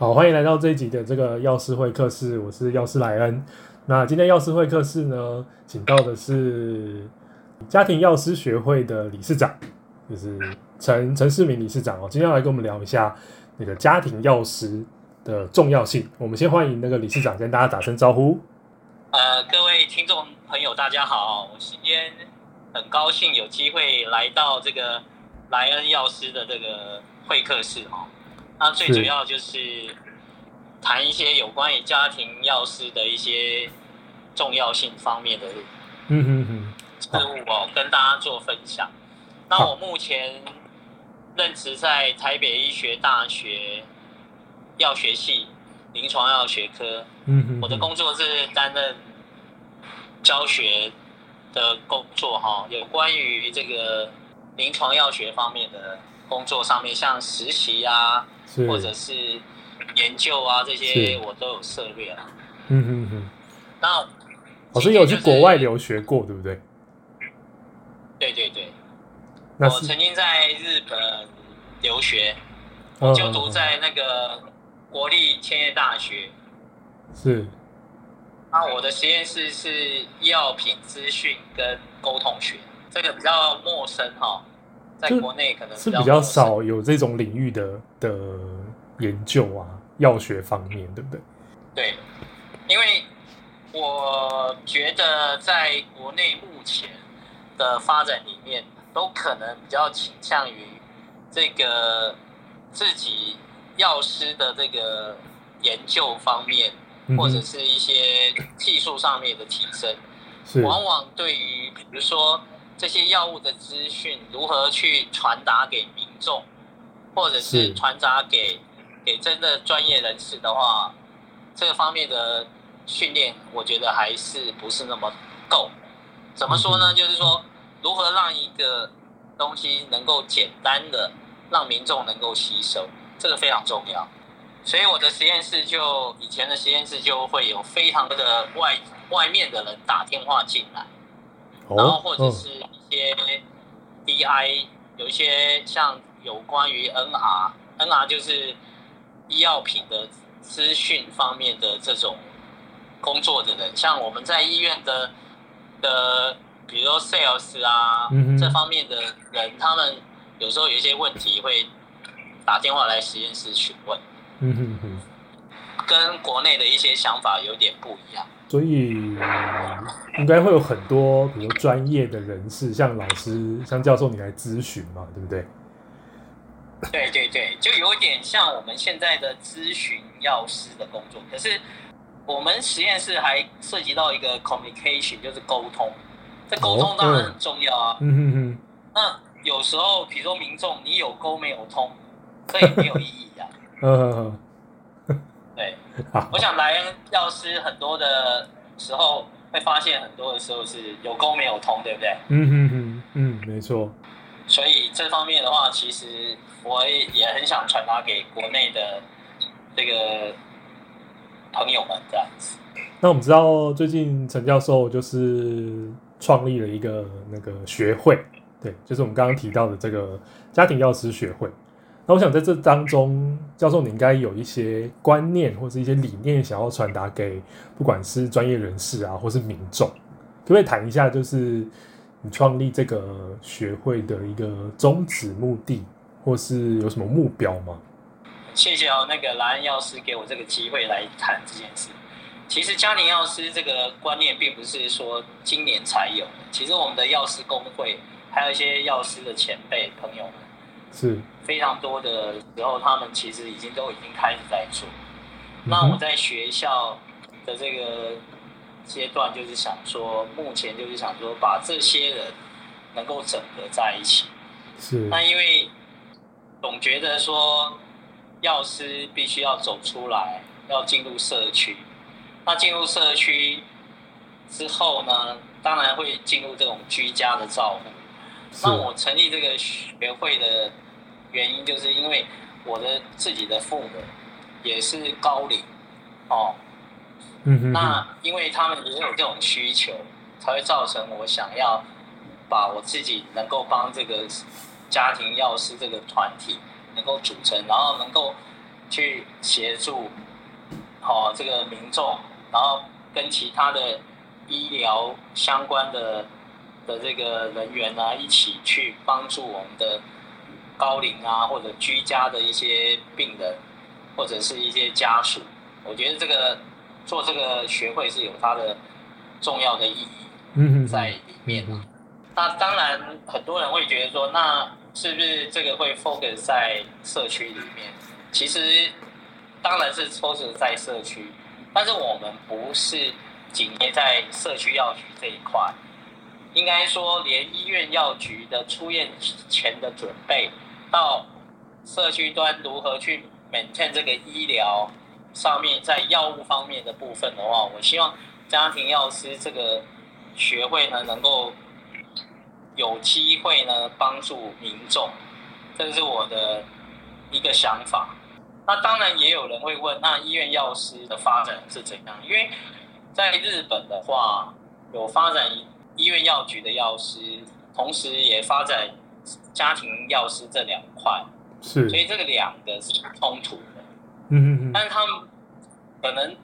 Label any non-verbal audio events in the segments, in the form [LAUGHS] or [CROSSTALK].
好，欢迎来到这一集的这个药师会客室，我是药师莱恩。那今天药师会客室呢，请到的是家庭药师学会的理事长，就是陈陈世明理事长哦。今天要来跟我们聊一下那个家庭药师的重要性。我们先欢迎那个理事长跟大家打声招呼。呃，各位听众朋友，大家好，我今天很高兴有机会来到这个莱恩药师的这个会客室哦。那最主要就是谈一些有关于家庭药师的一些重要性方面的嗯嗯嗯事物哦，跟大家做分享。那我目前任职在台北医学大学药学系临床药学科，嗯我的工作是担任教学的工作哈，有关于这个临床药学方面的工作上面，像实习啊。或者是研究啊，这些我都有涉猎啊。嗯嗯嗯。那老师有去国外留学过，对不对？对对对。我曾经在日本留学，我就读在那个国立千叶大学。是。那我的实验室是药品资讯跟沟通学，这个比较陌生哈。在国内可能是比较少有这种领域的的研究啊，药学方面，对不对？对，因为我觉得在国内目前的发展里面，都可能比较倾向于这个自己药师的这个研究方面，或者是一些技术上面的提升，是往往对于比如说。这些药物的资讯如何去传达给民众，或者是传达给给真的专业人士的话，这个方面的训练，我觉得还是不是那么够。怎么说呢？就是说，如何让一个东西能够简单的让民众能够吸收，这个非常重要。所以我的实验室就以前的实验室就会有非常多的外外面的人打电话进来。然后或者是一些 DI，有一些像有关于 NR，NR 就是医药品的资讯方面的这种工作的人，像我们在医院的的，比如说 sales 啊，这方面的人，他们有时候有一些问题会打电话来实验室询问，跟国内的一些想法有点不一样。所以应该会有很多，比如专业的人士，像老师、像教授，你来咨询嘛，对不对？对对对，就有点像我们现在的咨询药师的工作。可是我们实验室还涉及到一个 communication，就是沟通。这沟通当然很重要啊。嗯嗯嗯。那有时候，比如说民众，你有沟没有通，这也没有意义啊。[LAUGHS] 嗯 [LAUGHS] 我想莱恩药师很多的时候会发现，很多的时候是有沟没有通，对不对？嗯嗯嗯嗯，没错。所以这方面的话，其实我也很想传达给国内的这个朋友们这样子。那我们知道，最近陈教授就是创立了一个那个学会，对，就是我们刚刚提到的这个家庭药师学会。那我想在这当中，教授你应该有一些观念或者一些理念想要传达给不管是专业人士啊，或是民众，可不可以谈一下，就是你创立这个学会的一个宗旨、目的，或是有什么目标吗？谢谢哦，那个蓝恩药师给我这个机会来谈这件事。其实家庭药师这个观念并不是说今年才有，其实我们的药师工会还有一些药师的前辈朋友们。是非常多的时候，他们其实已经都已经开始在做。那我在学校的这个阶段，就是想说，目前就是想说，把这些人能够整合在一起。是。那因为总觉得说，药师必须要走出来，要进入社区。那进入社区之后呢，当然会进入这种居家的照顾。那我成立这个学会的原因，就是因为我的自己的父母也是高龄哦，嗯哼，那因为他们也有这种需求，才会造成我想要把我自己能够帮这个家庭药师这个团体能够组成，然后能够去协助，好、哦、这个民众，然后跟其他的医疗相关的的这个人员啊，一起去帮助我们的高龄啊或者居家的一些病人，或者是一些家属。我觉得这个做这个学会是有它的重要的意义在里面。那当然，很多人会觉得说，那是不是这个会 focus 在社区里面？其实当然是 focus 在社区，但是我们不是紧贴在社区药局这一块。应该说，连医院药局的出院前的准备，到社区端如何去 maintain 这个医疗。上面在药物方面的部分的话，我希望家庭药师这个学会呢，能够有机会呢帮助民众，这是我的一个想法。那当然也有人会问，那医院药师的发展是怎样？因为在日本的话，有发展医院药局的药师，同时也发展家庭药师这两块，是，所以这个两个是冲突。嗯嗯嗯，但是他们可能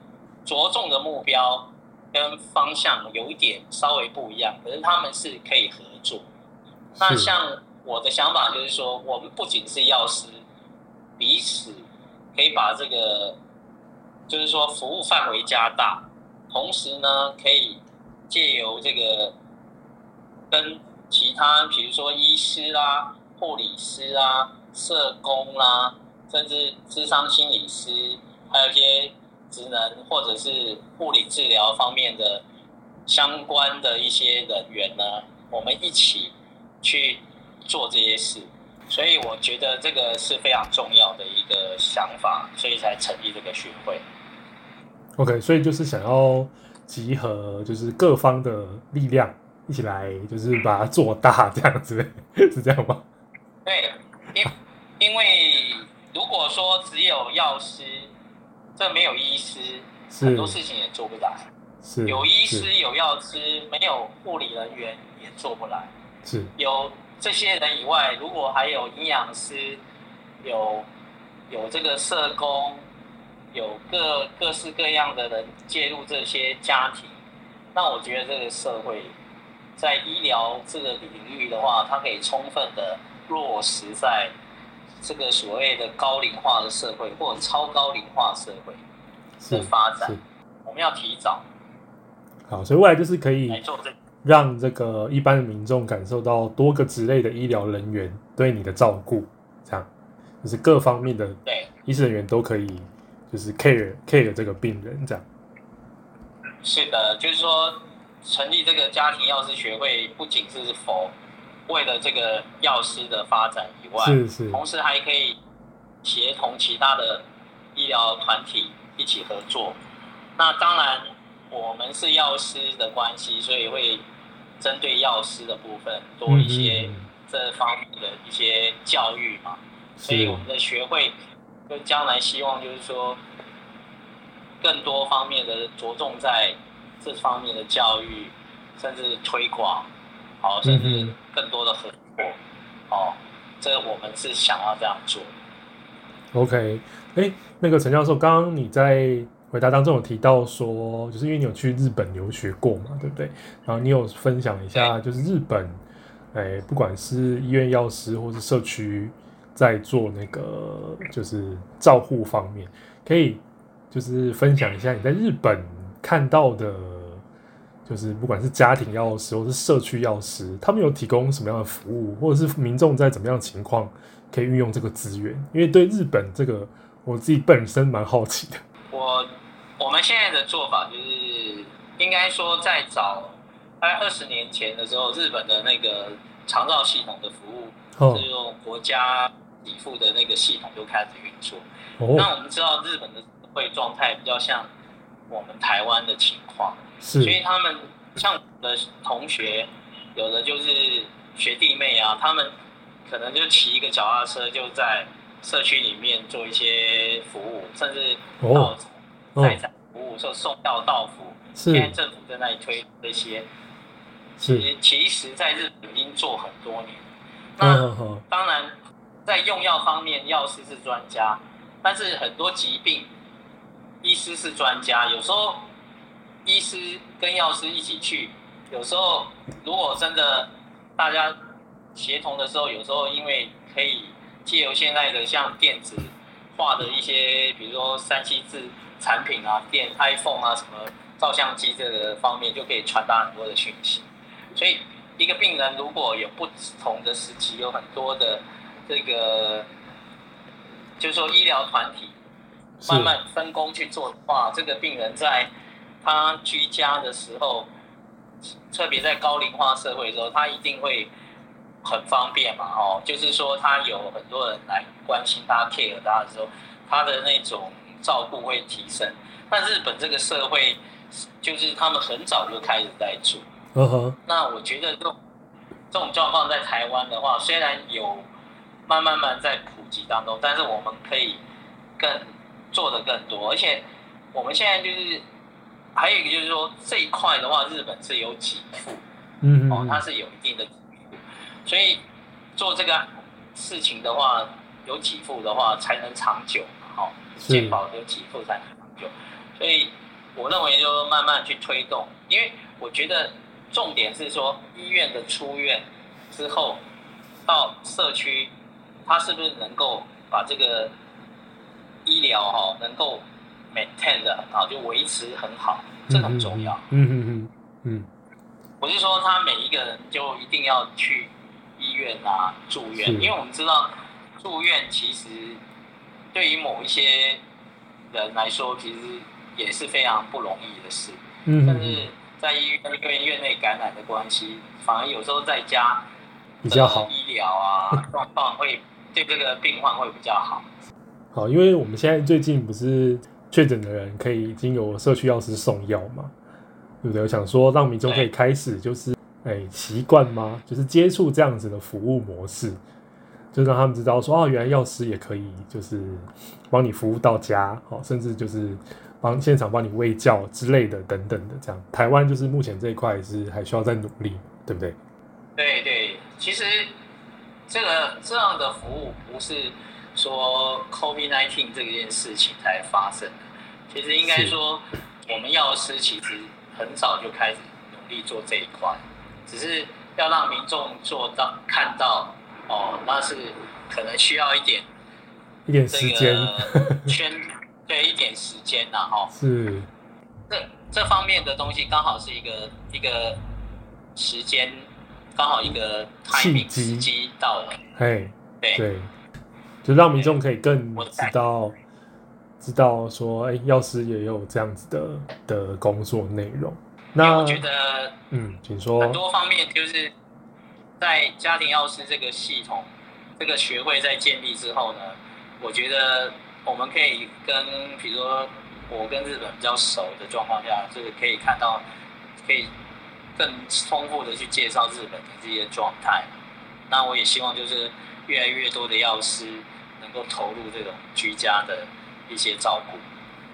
着重的目标跟方向有一点稍微不一样，可是他们是可以合作。那像我的想法就是说，我们不仅是药师，彼此可以把这个，就是说服务范围加大，同时呢，可以借由这个跟其他，比如说医师啦、护理师啦、社工啦。甚至智商心理师，还有一些职能或者是物理治疗方面的相关的一些人员呢，我们一起去做这些事，所以我觉得这个是非常重要的一个想法，所以才成立这个学会。OK，所以就是想要集合，就是各方的力量一起来，就是把它做大，这样子 [LAUGHS] 是这样吗？对，因因为。如果说只有药师，这没有医师，很多事情也做不来。是有医师有药师，没有护理人员也做不来。是有这些人以外，如果还有营养师，有有这个社工，有各各式各样的人介入这些家庭，那我觉得这个社会在医疗这个领域的话，它可以充分的落实在。这个所谓的高龄化的社会，或者超高龄化社会的发展，我们要提早。好，所以未来就是可以让这个一般的民众感受到多个职类的医疗人员对你的照顾，这样就是各方面的对医师人员都可以就是 care care 这个病人这样。是的，就是说成立这个家庭药师学会，不仅是否。为了这个药师的发展以外，是是，同时还可以协同其他的医疗团体一起合作。那当然，我们是药师的关系，所以会针对药师的部分多一些这方面的一些教育嘛。所以我们的学会就将来希望就是说，更多方面的着重在这方面的教育，甚至推广。好，甚至更多的合作，嗯、哦，这个我们是想要这样做。OK，哎，那个陈教授，刚刚你在回答当中有提到说，就是因为你有去日本留学过嘛，对不对？然后你有分享一下，就是日本，哎，不管是医院药师或是社区，在做那个就是照护方面，可以就是分享一下你在日本看到的。就是不管是家庭药师或是社区药师，他们有提供什么样的服务，或者是民众在怎么样的情况可以运用这个资源？因为对日本这个，我自己本身蛮好奇的。我我们现在的做法就是，应该说在早大概二十年前的时候，日本的那个长照系统的服务是用国家给付的那个系统就开始运作。哦。那我们知道日本的社会状态比较像我们台湾的情况。所以他们像我的同学，有的就是学弟妹啊，他们可能就骑一个脚踏车，就在社区里面做一些服务，甚至到在在服务，说送药到府。现在政府在那里推这些，其其实在日本已经做很多年。那当然，在用药方面，药师是专家，但是很多疾病，医师是专家，有时候医师跟药师一起去，有时候如果真的大家协同的时候，有时候因为可以借由现在的像电子化的一些，比如说三 C 制产品啊，电 iPhone 啊什么照相机这个方面，就可以传达很多的讯息。所以一个病人如果有不同的时期，有很多的这个，就是说医疗团体。慢慢分工去做的话，这个病人在他居家的时候，特别在高龄化社会的时候，他一定会很方便嘛，哦，就是说他有很多人来关心他、care 他的时候，他的那种照顾会提升。但日本这个社会，就是他们很早就开始在做。嗯哼。那我觉得这种这种状况在台湾的话，虽然有慢慢慢在普及当中，但是我们可以更。做的更多，而且我们现在就是还有一个就是说这一块的话，日本是有给付，嗯，哦，它是有一定的所以做这个事情的话，有给付的话才能长久，好，健保有给付才能长久，所以我认为就慢慢去推动，因为我觉得重点是说医院的出院之后到社区，它是不是能够把这个。医疗哈能够 maintain 的很好，就维持很好，这很重要。嗯嗯嗯嗯。我是说，他每一个人就一定要去医院啊住院，因为我们知道住院其实对于某一些人来说，其实也是非常不容易的事。嗯。但是在医院因为院内感染的关系，反而有时候在家比较好，医疗啊状况会对这个病患会比较好。好，因为我们现在最近不是确诊的人可以已经有社区药师送药嘛，对不对？我想说让民众可以开始就是哎习惯吗？就是接触这样子的服务模式，就让他们知道说哦，原来药师也可以就是帮你服务到家，好，甚至就是帮现场帮你喂教之类的等等的这样。台湾就是目前这一块是还需要再努力，对不对？对对，其实这个这样的服务不是。说 COVID-19 这件事情才发生的，其实应该说，我们药师其实很早就开始努力做这一块，只是要让民众做到看到哦，那是可能需要一点一点时间，圈 [LAUGHS] 对一点时间呐，哈，是。这这方面的东西刚好是一个一个时间，刚好一个 timing 时机到了，嘿，对。对。就让民众可以更知道，知道说，哎、欸，药师也有这样子的的工作内容。那我觉得，嗯，请说。很多方面就是在家庭药师这个系统、这个学会在建立之后呢，我觉得我们可以跟，比如说我跟日本比较熟的状况下，就是可以看到，可以更丰富的去介绍日本的这些状态。那我也希望就是越来越多的药师。都投入这种居家的一些照顾，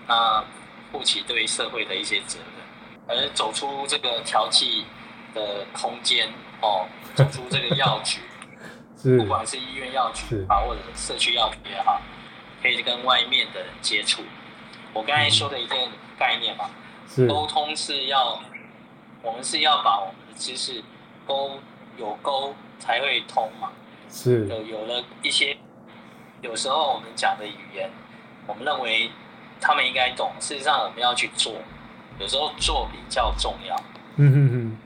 那负起对社会的一些责任，而走出这个调剂的空间哦，走出这个药局，[LAUGHS] 不管是医院药局啊，或者社区药局也好，可以跟外面的人接触。我刚才说的一个概念嘛，沟通是要，我们是要把我们的知识沟有沟才会通嘛，是，有有了一些。有时候我们讲的语言，我们认为他们应该懂，事实上我们要去做，有时候做比较重要。嗯哼哼。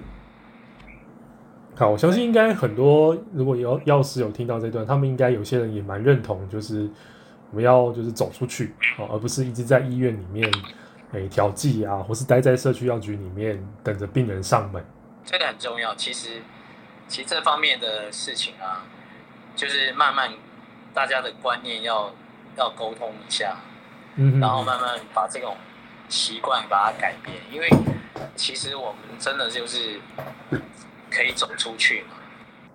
好，我相信应该很多，如果有药师有听到这段，他们应该有些人也蛮认同，就是我们要就是走出去，而不是一直在医院里面诶调剂啊，或是待在社区药局里面等着病人上门。这个很重要。其实，其实这方面的事情啊，就是慢慢。大家的观念要要沟通一下，嗯，然后慢慢把这种习惯把它改变，因为其实我们真的就是可以走出去嘛。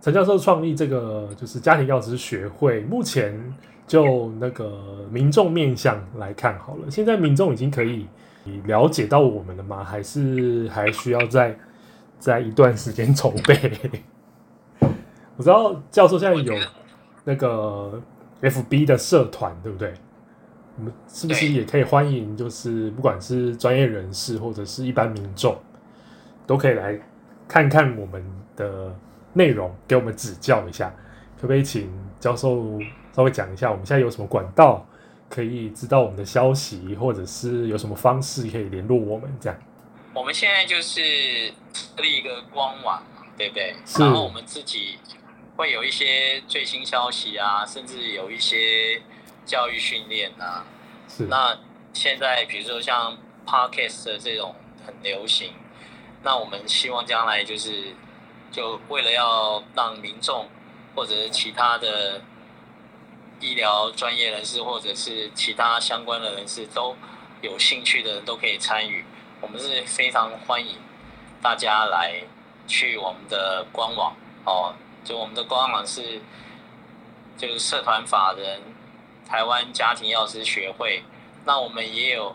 陈教授创立这个就是家庭药师学会，目前就那个民众面向来看好了，现在民众已经可以了解到我们了吗？还是还需要再在一段时间筹备？[LAUGHS] 我知道教授现在有。那个 FB 的社团对不对？我们是不是也可以欢迎，就是不管是专业人士或者是一般民众，都可以来看看我们的内容，给我们指教一下。可不可以请教授稍微讲一下，我们现在有什么管道可以知道我们的消息，或者是有什么方式可以联络我们？这样，我们现在就是设立一个官网，对不对？是。然后我们自己会有一些最新消息啊，甚至有一些教育训练啊。是。那现在比如说像 Podcast 的这种很流行，那我们希望将来就是就为了要让民众。或者是其他的医疗专业人士，或者是其他相关的人士都有兴趣的人都可以参与。我们是非常欢迎大家来去我们的官网哦，就我们的官网是就是社团法人台湾家庭药师学会。那我们也有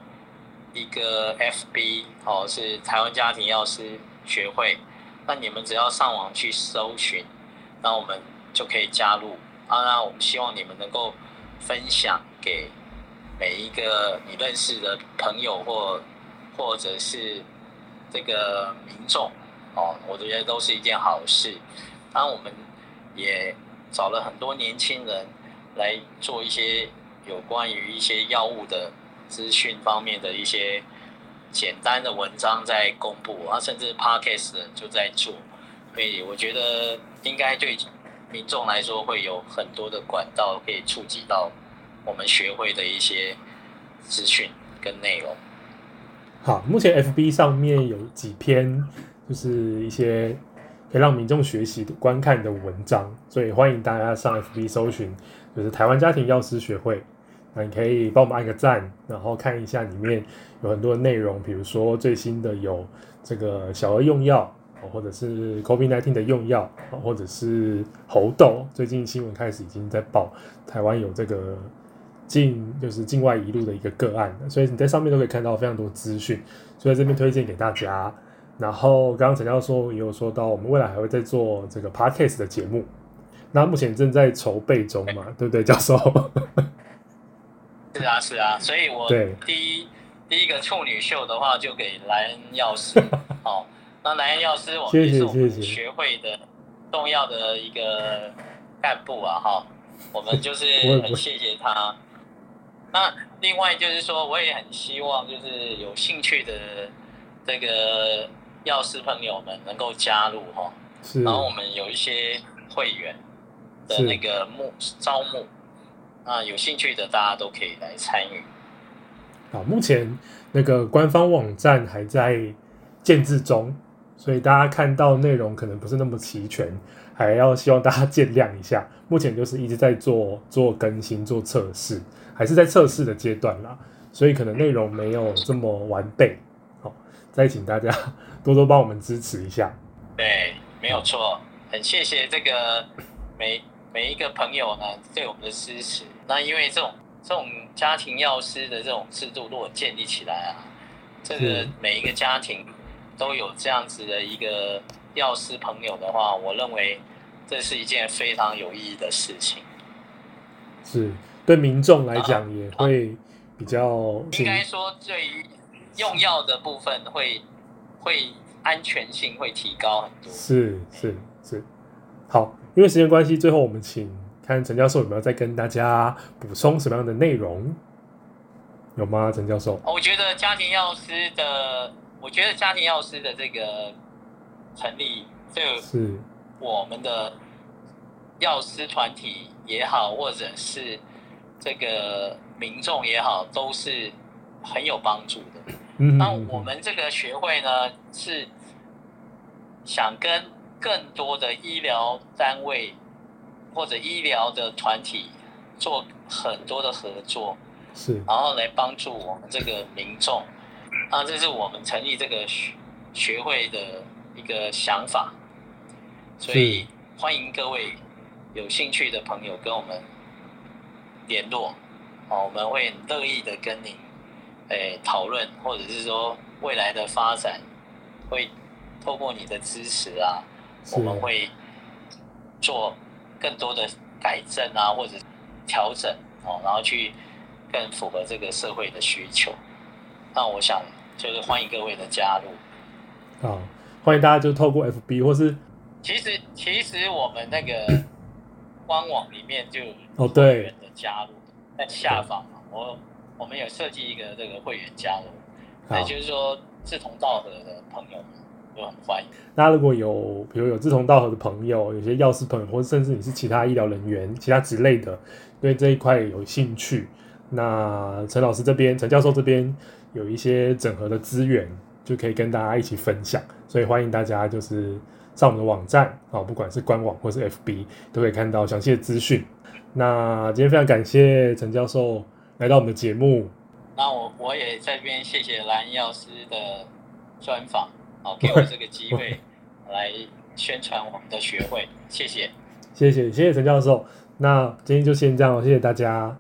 一个 FB 哦，是台湾家庭药师学会。那你们只要上网去搜寻，那我们。就可以加入啊！那我们希望你们能够分享给每一个你认识的朋友或或者是这个民众哦，我觉得都是一件好事。当，我们也找了很多年轻人来做一些有关于一些药物的资讯方面的一些简单的文章在公布啊，甚至 Podcast 就在做，所以我觉得应该对。民众来说，会有很多的管道可以触及到我们学会的一些资讯跟内容。好，目前 FB 上面有几篇，就是一些可以让民众学习、观看的文章，所以欢迎大家上 FB 搜寻，就是台湾家庭药师学会。那你可以帮我们按个赞，然后看一下里面有很多内容，比如说最新的有这个小儿用药。或者是 COVID-19 的用药，或者是猴痘，最近新闻开始已经在报台湾有这个境，就是境外移入的一个个案，所以你在上面都可以看到非常多资讯，所以这边推荐给大家。然后刚刚陈教授也有说到，我们未来还会再做这个 Podcast 的节目，那目前正在筹备中嘛，对不对，教授？是啊，是啊，所以我第一第一个处女秀的话，就给莱恩药师，[LAUGHS] 好。那莱恩药师，我们也是我们学会的重要的一个干部啊，哈，我们就是 [LAUGHS] 很谢谢他。那另外就是说，我也很希望就是有兴趣的这个药师朋友们能够加入哈，然后我们有一些会员的那个募招募，啊有兴趣的大家都可以来参与。好，目前那个官方网站还在建制中。所以大家看到内容可能不是那么齐全，还要希望大家见谅一下。目前就是一直在做做更新、做测试，还是在测试的阶段啦，所以可能内容没有这么完备。好，再请大家 [LAUGHS] 多多帮我们支持一下。对，没有错，很谢谢这个每每一个朋友呢对我们的支持。那因为这种这种家庭药师的这种制度如果建立起来啊，这个每一个家庭。都有这样子的一个药师朋友的话，我认为这是一件非常有意义的事情。是对民众来讲也会比较、啊啊、应该说，对于用药的部分会会安全性会提高很多。是是是，好，因为时间关系，最后我们请看陈教授有没有再跟大家补充什么样的内容？有吗，陈教授？我觉得家庭药师的。我觉得家庭药师的这个成立，这个是我们的药师团体也好，或者是这个民众也好，都是很有帮助的。那我们这个学会呢，是想跟更多的医疗单位或者医疗的团体做很多的合作，是，然后来帮助我们这个民众。啊，这是我们成立这个学学会的一个想法，所以欢迎各位有兴趣的朋友跟我们联络，我们会很乐意的跟你诶讨论，或者是说未来的发展会透过你的支持啊，我们会做更多的改正啊，或者调整哦，然后去。更符合这个社会的需求。那我想就是欢迎各位的加入。好，欢迎大家就透过 FB 或是，其实其实我们那个官网里面就哦对人的加入在下方嘛，我我们有设计一个这个会员加入，也就是说志同道合的朋友们都很欢迎。大家如果有比如有志同道合的朋友，有些药师朋友，或者甚至你是其他医疗人员、其他职类的，对这一块有兴趣，那陈老师这边、陈教授这边有一些整合的资源。就可以跟大家一起分享，所以欢迎大家就是上我们的网站啊，不管是官网或是 FB，都可以看到详细的资讯。那今天非常感谢陈教授来到我们的节目。那我我也在这边谢谢蓝药师的专访，啊，[LAUGHS] 给我这个机会来宣传我们的学会，谢谢，谢谢谢谢陈教授。那今天就先这样，谢谢大家。